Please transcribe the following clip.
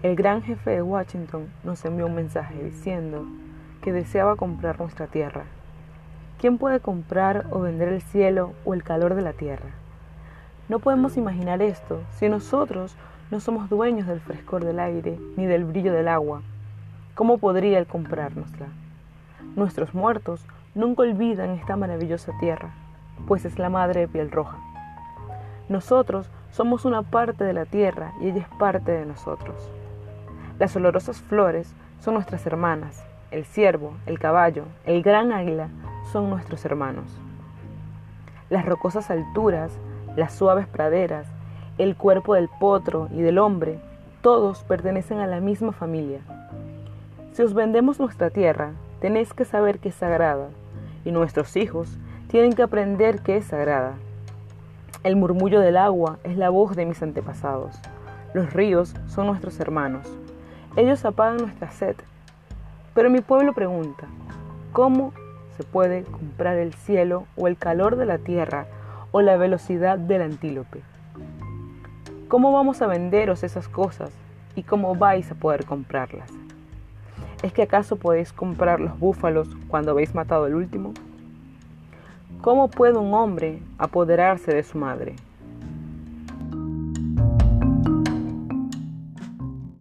El gran jefe de Washington nos envió un mensaje diciendo que deseaba comprar nuestra tierra. ¿Quién puede comprar o vender el cielo o el calor de la tierra? No podemos imaginar esto si nosotros no somos dueños del frescor del aire ni del brillo del agua. ¿Cómo podría Él comprárnosla? Nuestros muertos nunca olvidan esta maravillosa tierra, pues es la madre de piel roja. Nosotros somos una parte de la tierra y ella es parte de nosotros. Las olorosas flores son nuestras hermanas, el ciervo, el caballo, el gran águila son nuestros hermanos. Las rocosas alturas, las suaves praderas, el cuerpo del potro y del hombre, todos pertenecen a la misma familia. Si os vendemos nuestra tierra, tenéis que saber que es sagrada, y nuestros hijos tienen que aprender que es sagrada. El murmullo del agua es la voz de mis antepasados. Los ríos son nuestros hermanos. Ellos apagan nuestra sed. Pero mi pueblo pregunta, ¿cómo se puede comprar el cielo o el calor de la tierra o la velocidad del antílope? ¿Cómo vamos a venderos esas cosas y cómo vais a poder comprarlas? ¿Es que acaso podéis comprar los búfalos cuando habéis matado el último? ¿Cómo puede un hombre apoderarse de su madre?